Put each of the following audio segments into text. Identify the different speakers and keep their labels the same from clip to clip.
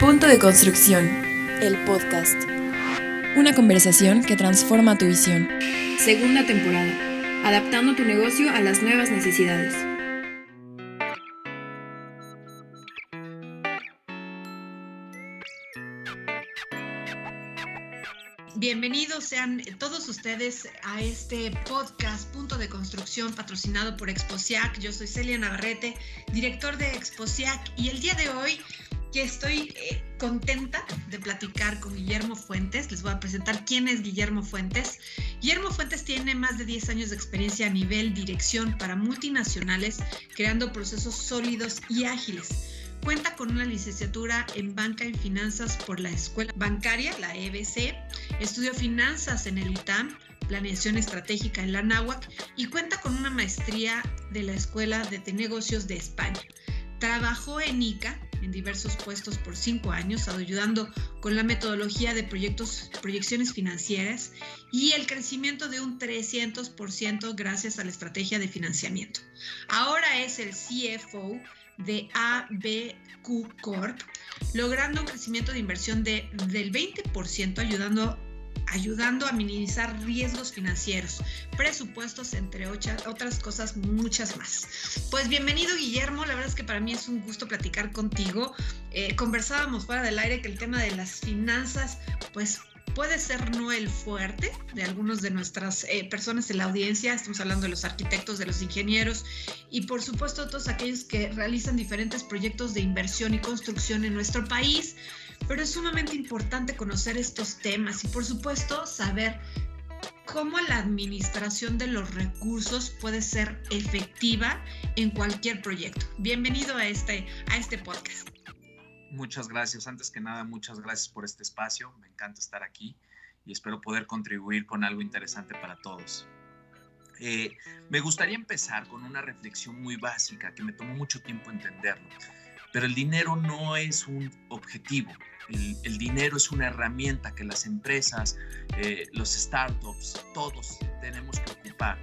Speaker 1: Punto de construcción.
Speaker 2: El podcast.
Speaker 1: Una conversación que transforma tu visión.
Speaker 2: Segunda temporada. Adaptando tu negocio a las nuevas necesidades.
Speaker 3: Bienvenidos sean todos ustedes a este podcast Punto de Construcción patrocinado por Exposiac. Yo soy Celia Navarrete, director de Exposiac y el día de hoy que estoy eh, contenta de platicar con Guillermo Fuentes. Les voy a presentar quién es Guillermo Fuentes. Guillermo Fuentes tiene más de 10 años de experiencia a nivel dirección para multinacionales, creando procesos sólidos y ágiles Cuenta con una licenciatura en Banca y Finanzas por la Escuela Bancaria, la EBC. Estudió finanzas en el ITAM, planeación estratégica en la NAWAC y cuenta con una maestría de la Escuela de Negocios de España. Trabajó en ICA en diversos puestos por cinco años, ayudando con la metodología de proyectos, proyecciones financieras y el crecimiento de un 300% gracias a la estrategia de financiamiento. Ahora es el CFO de ABQ Corp, logrando un crecimiento de inversión de, del 20%, ayudando, ayudando a minimizar riesgos financieros, presupuestos, entre otras cosas, muchas más. Pues bienvenido, Guillermo. La verdad es que para mí es un gusto platicar contigo. Eh, conversábamos fuera del aire que el tema de las finanzas, pues puede ser no el fuerte de algunos de nuestras eh, personas en la audiencia, estamos hablando de los arquitectos, de los ingenieros y por supuesto todos aquellos que realizan diferentes proyectos de inversión y construcción en nuestro país, pero es sumamente importante conocer estos temas y por supuesto saber cómo la administración de los recursos puede ser efectiva en cualquier proyecto. Bienvenido a este, a este podcast.
Speaker 4: Muchas gracias. Antes que nada, muchas gracias por este espacio. Me encanta estar aquí y espero poder contribuir con algo interesante para todos. Eh, me gustaría empezar con una reflexión muy básica que me tomó mucho tiempo entenderlo. Pero el dinero no es un objetivo. El, dinero es una herramienta que las empresas, eh, los startups, todos tenemos que ocupar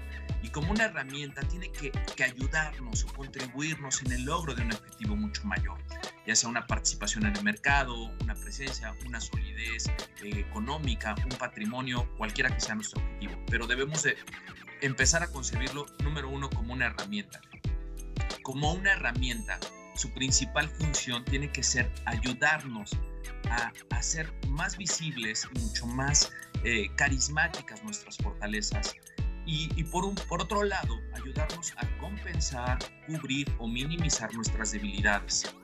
Speaker 4: y como una herramienta tiene que, ayudarnos o contribuirnos en el logro de un objetivo mucho mayor, ya sea una participación en el mercado, una presencia, una solidez eh, económica, un patrimonio, cualquiera que sea nuestro objetivo. Pero debemos de empezar a concebirlo, número uno, como una herramienta. Como una herramienta, su principal función tiene que ser ayudarnos a hacer más visibles y mucho más eh, carismáticas nuestras fortalezas y, por, un, por otro lado, ayudarnos a compensar, cubrir o minimizar nuestras debilidades.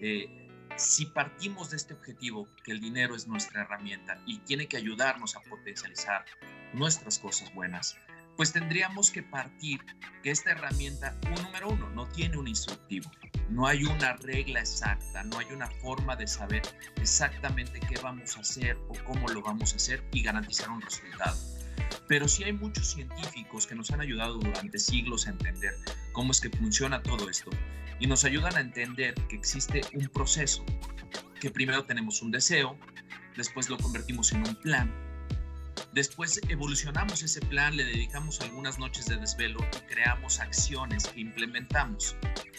Speaker 4: Eh, si partimos de este objetivo, que el dinero es nuestra herramienta y tiene que ayudarnos a potencializar nuestras cosas buenas, pues tendríamos que partir que esta herramienta, un número uno, no tiene un instructivo. No hay una regla exacta, no hay una forma de saber exactamente qué vamos a hacer o cómo lo vamos a hacer y garantizar un resultado pero sí hay muchos científicos que nos han ayudado durante siglos a entender cómo es que funciona todo esto y nos ayudan a entender que existe un proceso, que primero tenemos un deseo, después lo convertimos en un plan, después evolucionamos ese plan, le dedicamos algunas noches de desvelo y creamos acciones que implementamos.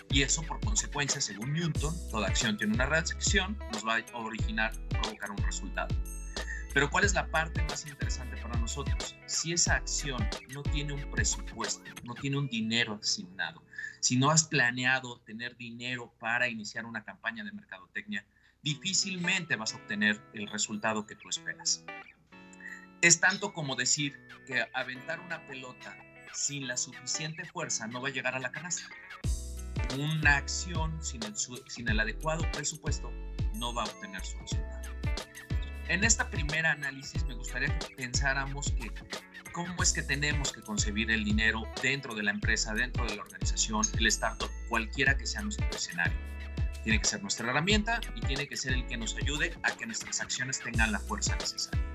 Speaker 4: Y eso por consecuencia, según Newton, toda acción tiene una reacción, nos va a originar, provocar un resultado. Pero ¿cuál es la parte más interesante para nosotros? Si esa acción no tiene un presupuesto, no tiene un dinero asignado, si no has planeado tener dinero para iniciar una campaña de mercadotecnia, difícilmente vas a obtener el resultado que tú esperas. Es tanto como decir que aventar una pelota sin la suficiente fuerza no va a llegar a la canasta. Una acción sin el, adecuado presupuesto no va a obtener su resultado. En esta primera análisis me gustaría que pensáramos que cómo es que tenemos que concebir el dinero dentro de la empresa, dentro de la organización, el startup, cualquiera que sea nuestro escenario. Tiene que ser nuestra herramienta y tiene que ser el que nos ayude a que nuestras acciones tengan la fuerza necesaria.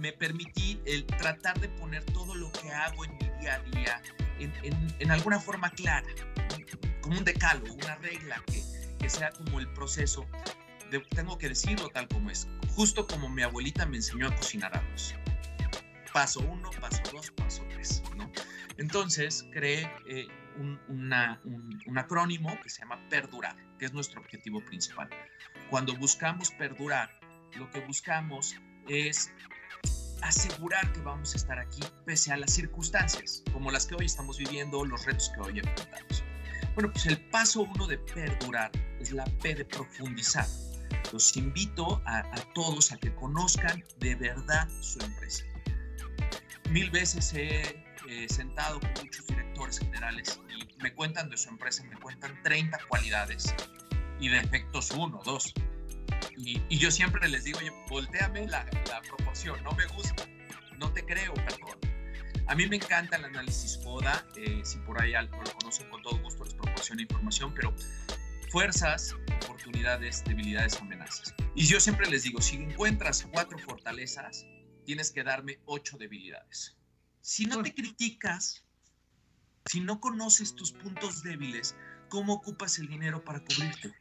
Speaker 4: Me, permití el tratar de poner todo lo que hago en mi día a día en, en, en alguna forma clara, como un decálogo, una regla que, que sea como el proceso tengo que decirlo tal como es, justo como mi abuelita me enseñó a cocinar arroz. Paso uno, paso dos, paso tres, ¿no? Entonces, creé, eh, un, un, acrónimo que se llama perdurar, que es nuestro objetivo principal. Cuando buscamos perdurar, lo que buscamos es asegurar que vamos a estar aquí pese a las circunstancias, como las que hoy estamos viviendo, los retos que hoy enfrentamos. Bueno, pues el paso uno de perdurar es la P de profundizar. Los invito a, todos a que conozcan de verdad su empresa. Mil veces he sentado con muchos directores generales y me cuentan de su empresa, me cuentan 30 cualidades y defectos uno, dos. Y, yo siempre les digo, oye, volteame la, la proporción, no me gusta, no te creo, perdón. A mí me encanta el análisis FODA, eh, si por ahí algo lo conocen, con todo gusto les proporciono información, pero fuerzas, oportunidades, debilidades, amenazas. Y yo siempre les digo, si encuentras cuatro fortalezas, tienes que darme ocho debilidades. Si no te criticas, si no conoces tus puntos débiles, ¿cómo ocupas el dinero para cubrirte?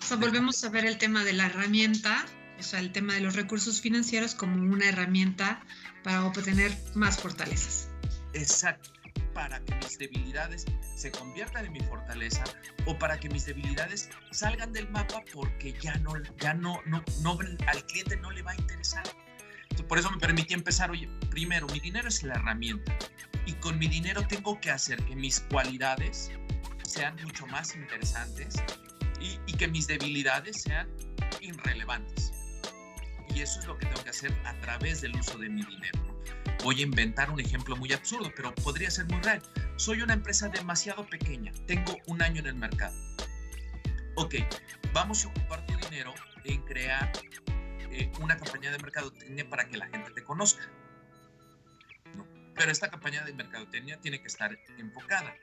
Speaker 3: O sea, volvemos a ver el tema de la herramienta, o sea, el tema de los recursos financieros como una herramienta para obtener más fortalezas.
Speaker 4: Exacto, para que mis debilidades se conviertan en mi fortaleza o para que mis debilidades salgan del mapa porque ya no, ya no, no, no al cliente no le va a interesar. por eso me permití empezar, oye, primero, mi dinero es la herramienta y con mi dinero tengo que hacer que mis cualidades sean mucho más interesantes y, y que mis debilidades sean irrelevantes. Y eso es lo que tengo que hacer a través del uso de mi dinero. Voy a inventar un ejemplo muy absurdo, pero podría ser muy real. Soy una empresa demasiado pequeña, tengo un año en el mercado. Ok, vamos a ocupar tu dinero en crear eh, una campaña de mercadotecnia para que la gente te conozca. Pero esta campaña de mercadotecnia tiene que estar enfocada.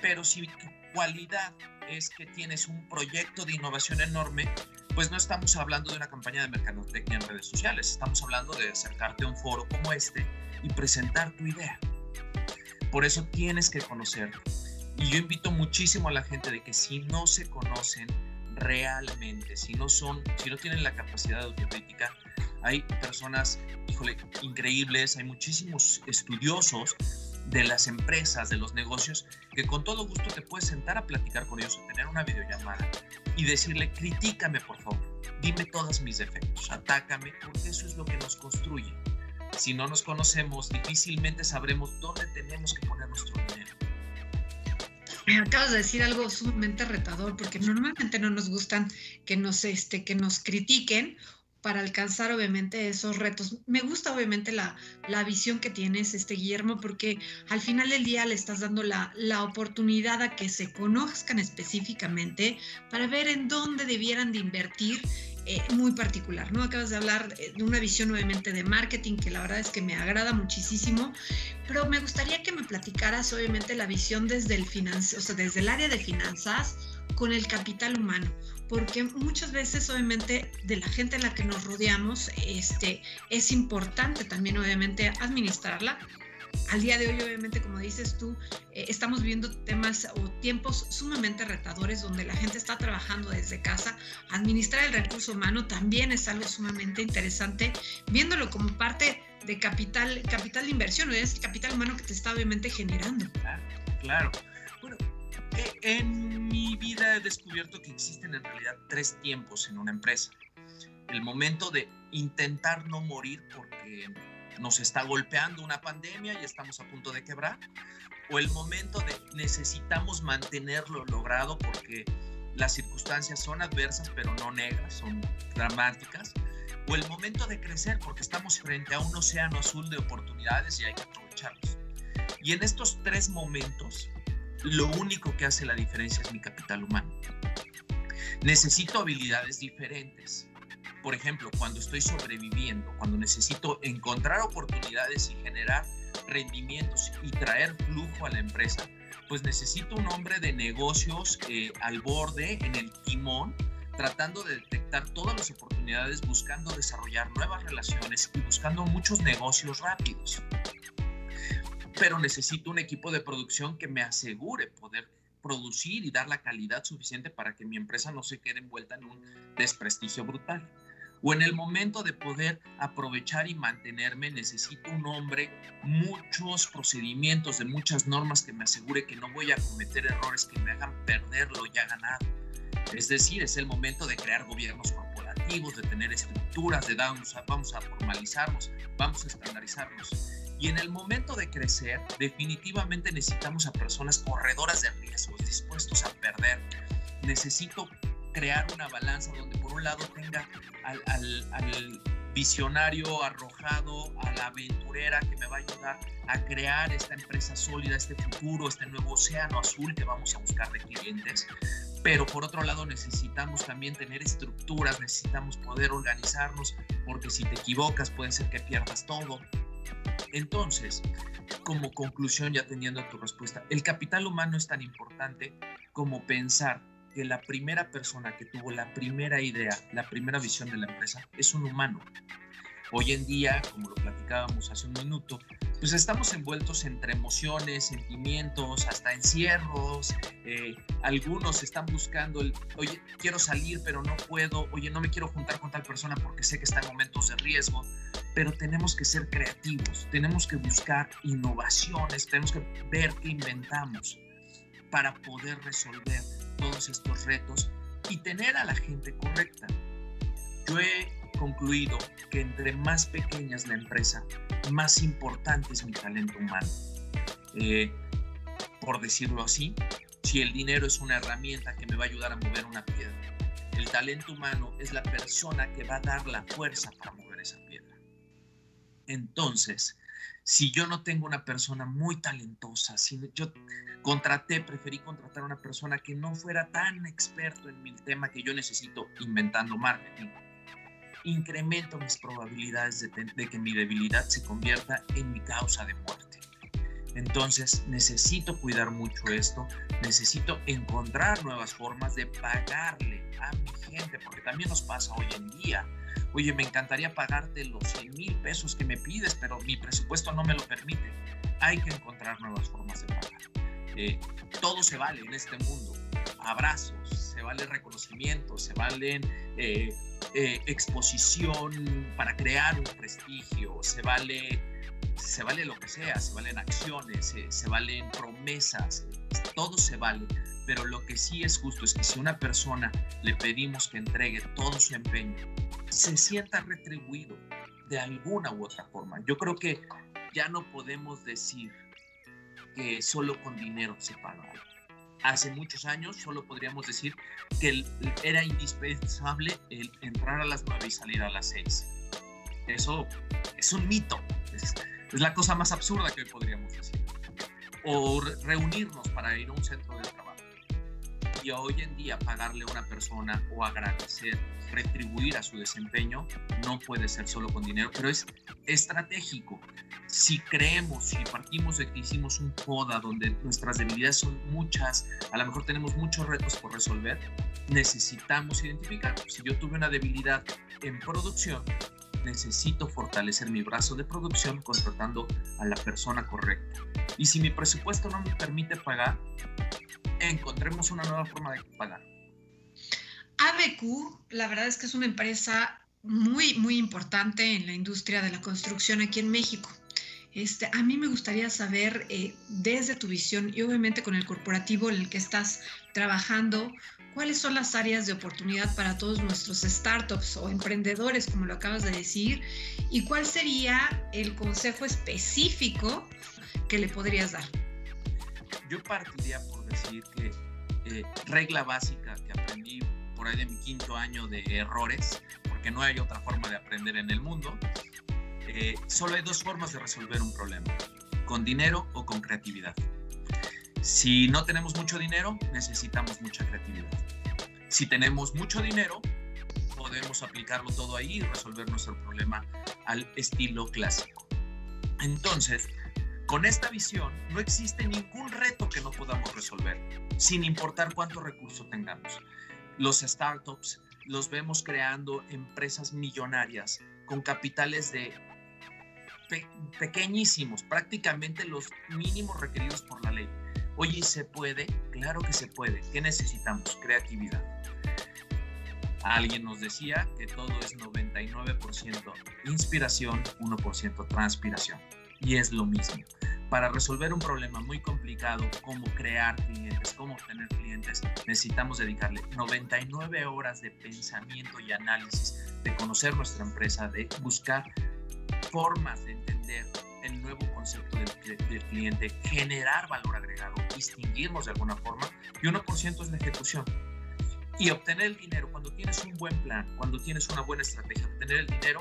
Speaker 4: Pero si tu cualidad es que tienes un proyecto de innovación enorme, pues no estamos hablando de una campaña de mercadotecnia en redes sociales, estamos hablando de acercarte a un foro como este y presentar tu idea. Por eso tienes que conocerlo. Y yo invito muchísimo a la gente de que si no se conocen realmente, si no son, si no tienen la capacidad de autocrítica, hay personas, híjole, increíbles, hay muchísimos estudiosos de las empresas, de los negocios, que con todo gusto te puedes sentar a platicar con ellos, o tener una videollamada y decirle, critícame por favor, dime todos mis defectos, atácame, porque eso es lo que nos construye. Si no nos conocemos, difícilmente sabremos dónde tenemos que poner nuestro dinero.
Speaker 3: Me acabas de decir algo sumamente retador, porque normalmente no nos gustan que nos, este, que nos critiquen para alcanzar obviamente esos retos. Me gusta obviamente la, la, visión que tienes, este Guillermo, porque al final del día le estás dando la, la oportunidad a que se conozcan específicamente para ver en dónde debieran de invertir eh, muy particular, ¿no? Acabas de hablar de una visión obviamente de marketing que la verdad es que me agrada muchísimo, pero me gustaría que me platicaras obviamente la visión desde el o sea, desde el área de finanzas con el capital humano porque muchas veces obviamente de la gente en la que nos rodeamos este, es importante también obviamente administrarla. Al día de hoy obviamente como dices tú, eh, estamos viendo temas o tiempos sumamente retadores donde la gente está trabajando desde casa. Administrar el recurso humano también es algo sumamente interesante, viéndolo como parte de capital, capital de inversión, es capital humano que te está obviamente generando.
Speaker 4: Claro, claro. Bueno, en mi vida he descubierto que existen en realidad tres tiempos en una empresa. El momento de intentar no morir porque nos está golpeando una pandemia y estamos a punto de quebrar. O el momento de necesitamos mantenerlo logrado porque las circunstancias son adversas pero no negras, son dramáticas. O el momento de crecer porque estamos frente a un océano azul de oportunidades y hay que aprovecharlos. Y en estos tres momentos lo único que hace la diferencia es mi capital humano. Necesito habilidades diferentes. Por ejemplo, cuando estoy sobreviviendo, cuando necesito encontrar oportunidades y generar rendimientos y traer flujo a la empresa, pues necesito un hombre de negocios eh, al borde, en el timón, tratando de detectar todas las oportunidades, buscando desarrollar nuevas relaciones y buscando muchos negocios rápidos pero necesito un equipo de producción que me asegure poder producir y dar la calidad suficiente para que mi empresa no se quede envuelta en un desprestigio brutal. O en el momento de poder aprovechar y mantenerme, necesito un hombre, muchos procedimientos de muchas normas que me asegure que no voy a cometer errores que me hagan perder lo ya ganado. Es decir, es el momento de crear gobiernos corporativos, de tener estructuras, de darnos vamos a formalizarnos, vamos a estandarizarnos. Y en el momento de crecer, definitivamente necesitamos a personas corredoras de riesgos, dispuestos a perder. Necesito crear una balanza donde por un lado tenga al, al, visionario arrojado, a la aventurera que me va a ayudar a crear esta empresa sólida, este futuro, este nuevo océano azul que vamos a buscar de clientes. Pero por otro lado necesitamos también tener estructuras, necesitamos poder organizarnos, porque si te equivocas puede ser que pierdas todo. Entonces, como conclusión, ya teniendo tu respuesta, el capital humano es tan importante como pensar que la primera persona que tuvo la primera idea, la primera visión de la empresa, es un humano. Hoy en día, como lo platicábamos hace un minuto, pues estamos envueltos entre emociones, sentimientos, hasta encierros. Eh, algunos están buscando el, oye, quiero salir, pero no puedo. Oye, no me quiero juntar con tal persona porque sé que está en momentos de riesgo. Pero tenemos que ser creativos, tenemos que buscar innovaciones, tenemos que ver qué inventamos para poder resolver todos estos retos y tener a la gente correcta. Yo he concluido que entre más pequeña es la empresa, más importante es mi talento humano. Eh, por decirlo así, si el dinero es una herramienta que me va a ayudar a mover una piedra, el talento humano es la persona que va a dar la fuerza para mover esa piedra. Entonces, si yo no tengo una persona muy talentosa, si yo contraté, preferí contratar a una persona que no fuera tan experto en mi tema que yo necesito inventando marketing, incremento mis probabilidades de, de que mi debilidad se convierta en mi causa de muerte. Entonces necesito cuidar mucho esto, necesito encontrar nuevas formas de pagarle a mi gente, porque también nos pasa hoy en día oye, me encantaría pagarte los 100 mil pesos que me pides, pero mi presupuesto no me lo permite. Hay que encontrar nuevas formas de pagar. Eh, todo se vale en este mundo. Abrazos, se vale reconocimiento, se vale eh, eh, exposición para crear un prestigio, se vale, se vale lo que sea, se valen acciones, se, se valen promesas, todo se vale, pero lo que sí es justo es que si una persona le pedimos que entregue todo su empeño, se sienta retribuido de alguna u otra forma. Yo creo que ya no podemos decir que solo con dinero se paga algo. Hace muchos años solo podríamos decir que era indispensable el entrar a las 9 y salir a las 6. Eso es un mito. Es, es la cosa más absurda que podríamos decir. O reunirnos para ir a un centro de trabajo y hoy en día pagarle a una persona o agradecer, retribuir a su desempeño, no puede ser solo con dinero, pero es estratégico. Si creemos, si partimos de que hicimos un poda donde nuestras debilidades son muchas, a lo mejor tenemos muchos retos por resolver, necesitamos identificar. Si yo tuve una debilidad en producción, necesito fortalecer mi brazo de producción contratando a la persona correcta. Y si mi presupuesto no me permite pagar, encontremos una nueva forma de pagar.
Speaker 3: ABQ, la verdad es que es una empresa muy, muy importante en la industria de la construcción aquí en México. Este, a mí me gustaría saber eh, desde tu visión y obviamente con el corporativo en el que estás trabajando, cuáles son las áreas de oportunidad para todos nuestros startups o emprendedores, como lo acabas de decir, y cuál sería el consejo específico que le podrías dar.
Speaker 4: Yo partiría por decir que eh, regla básica que aprendí por ahí de mi quinto año de errores, porque no hay otra forma de aprender en el mundo, eh, solo hay dos formas de resolver un problema, con dinero o con creatividad. Si no tenemos mucho dinero, necesitamos mucha creatividad. Si tenemos mucho dinero, podemos aplicarlo todo ahí y resolver nuestro problema al estilo clásico. Entonces, con esta visión, no existe ningún reto que no podamos resolver, sin importar cuántos recursos tengamos. Los startups los vemos creando empresas millonarias con capitales de pequeñísimos, prácticamente los mínimos requeridos por la ley. Oye, ¿se puede? Claro que se puede. ¿Qué necesitamos? Creatividad. Alguien nos decía que todo es 99% inspiración, 1% transpiración. Y es lo mismo. Para resolver un problema muy complicado como crear clientes, como obtener clientes, necesitamos dedicarle 99 horas de pensamiento y análisis, de conocer nuestra empresa, de buscar formas de entender el nuevo concepto del, cliente, generar valor agregado, distinguirnos de alguna forma, y 1% es la ejecución. Y obtener el dinero, cuando tienes un buen plan, cuando tienes una buena estrategia, obtener el dinero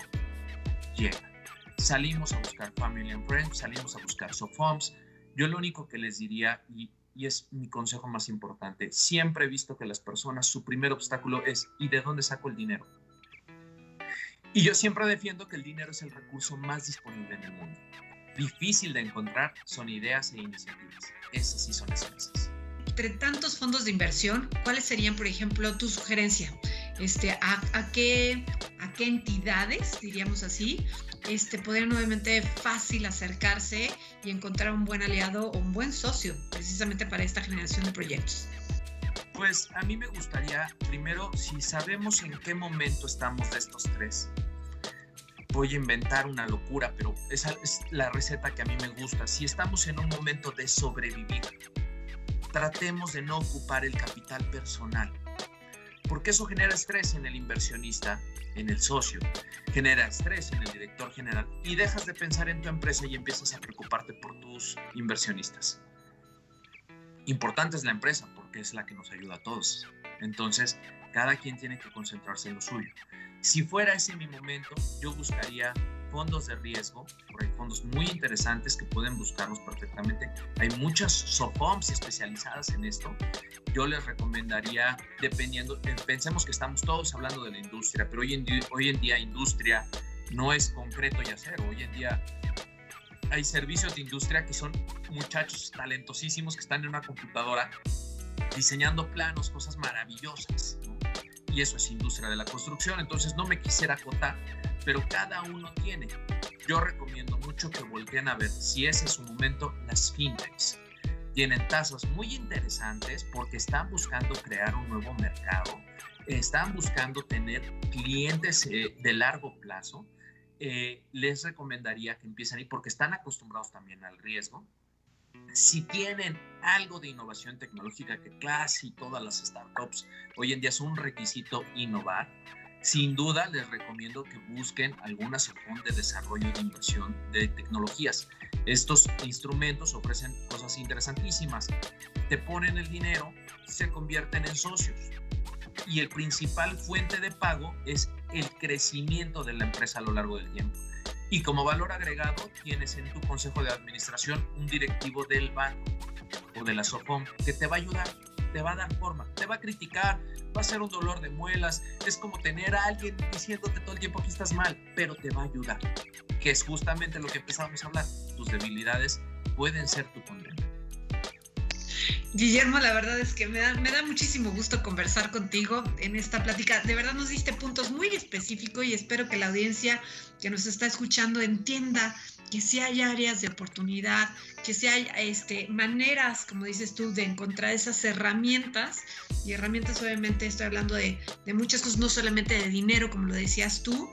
Speaker 4: llega. Salimos a buscar Family and Friends, salimos a buscar Sofoms. Yo lo único que les diría, y, y es mi consejo más importante, siempre he visto que las personas, su primer obstáculo es, ¿y de dónde saco el dinero? Y yo siempre defiendo que el dinero es el recurso más disponible en el mundo. Difícil de encontrar son ideas e iniciativas. Esas sí son escasas
Speaker 3: entre tantos fondos de inversión, ¿cuáles serían, por ejemplo, tu sugerencia? Este, a, a, qué, ¿A qué entidades, diríamos así, este, poder nuevamente fácil acercarse y encontrar un buen aliado o un buen socio precisamente para esta generación de proyectos?
Speaker 4: Pues a mí me gustaría, primero, si sabemos en qué momento estamos de estos tres, voy a inventar una locura, pero esa es la receta que a mí me gusta. Si estamos en un momento de sobrevivir, tratemos de no ocupar el capital personal, porque eso genera estrés en el inversionista, en el socio, genera estrés en el director general y dejas de pensar en tu empresa y empiezas a preocuparte por tus inversionistas. Importante es la empresa porque es la que nos ayuda a todos. Entonces, cada quien tiene que concentrarse en lo suyo. Si fuera ese mi momento, yo buscaría fondos de riesgo, porque hay fondos muy interesantes que pueden buscarlos perfectamente. Hay muchas SOFOMs especializadas en esto. Yo les recomendaría, dependiendo, eh, pensemos que estamos todos hablando de la industria, pero hoy en día, hoy en día industria no es concreto y hacer. Hoy en día hay servicios de industria que son muchachos talentosísimos que están en una computadora diseñando planos, cosas maravillosas. Y eso es industria de la construcción. Entonces no me quisiera acotar pero cada uno tiene. Yo recomiendo mucho que volteen a ver si ese es su momento las fintechs. Tienen tasas muy interesantes porque están buscando crear un nuevo mercado, están buscando tener clientes eh, de largo plazo. Eh, les recomendaría que empiecen ahí porque están acostumbrados también al riesgo. Si tienen algo de innovación tecnológica, que casi todas las startups hoy en día es un requisito innovar, sin duda les recomiendo que busquen alguna sección de desarrollo de inversión de tecnologías. Estos instrumentos ofrecen cosas interesantísimas. Te ponen el dinero, se convierten en socios y el principal fuente de pago es el crecimiento de la empresa a lo largo del tiempo. Y como valor agregado, tienes en tu consejo de administración un directivo del banco o de la SOFOM que te va a ayudar, te va a dar forma, te va a criticar, va a ser un dolor de muelas, es como tener a alguien diciéndote todo el tiempo que estás mal, pero te va a ayudar, que es justamente lo que empezamos a hablar, tus debilidades pueden ser tu condena.
Speaker 3: Guillermo, la verdad es que me da, muchísimo gusto conversar contigo en esta plática. De verdad nos diste puntos muy específicos y espero que la audiencia que nos está escuchando entienda que sí hay áreas de oportunidad, que sí hay este, maneras, como dices tú, de encontrar esas herramientas. Y herramientas, obviamente, estoy hablando de, de muchas cosas, no solamente de dinero, como lo decías tú,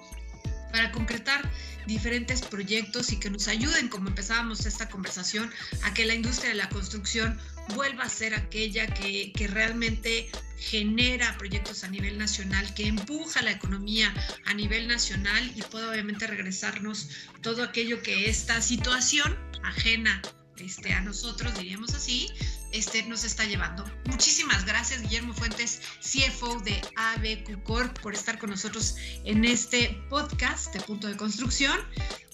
Speaker 3: para concretar diferentes proyectos y que nos ayuden, como empezábamos esta conversación, a que la industria de la construcción vuelva a ser aquella que, que realmente genera proyectos a nivel nacional, que empuja la economía a nivel nacional y puede obviamente regresarnos todo aquello que esta situación ajena este, a nosotros, diríamos así, este, nos está llevando. Muchísimas gracias, Guillermo Fuentes, CFO de ABQ Corp, por estar con nosotros en este podcast de Punto de Construcción.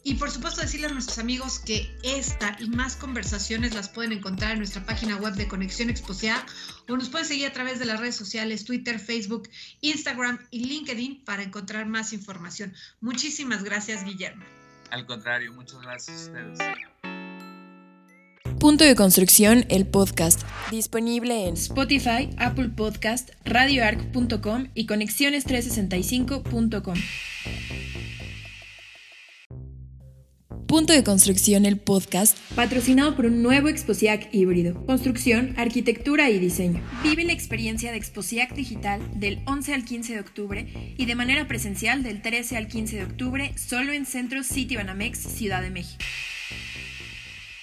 Speaker 3: Y por supuesto decirle a nuestros amigos que esta y más conversaciones las pueden encontrar en nuestra página web de Conexión Exposia o nos pueden seguir a través de las redes sociales Twitter, Facebook, Instagram y LinkedIn para encontrar más información. Muchísimas gracias, Guillermo.
Speaker 4: Al contrario, muchas gracias a ustedes.
Speaker 1: Punto de Construcción, el podcast, disponible en Spotify, Apple Podcast, radioarc.com y conexiones365.com. Punto de Construcción, el podcast,
Speaker 2: patrocinado por un nuevo Exposiac híbrido, construcción, arquitectura y diseño.
Speaker 1: Vive la experiencia de Exposiac Digital del 11 al 15 de octubre y de manera presencial del 13 al 15 de octubre solo en Centro City Banamex, Ciudad de México.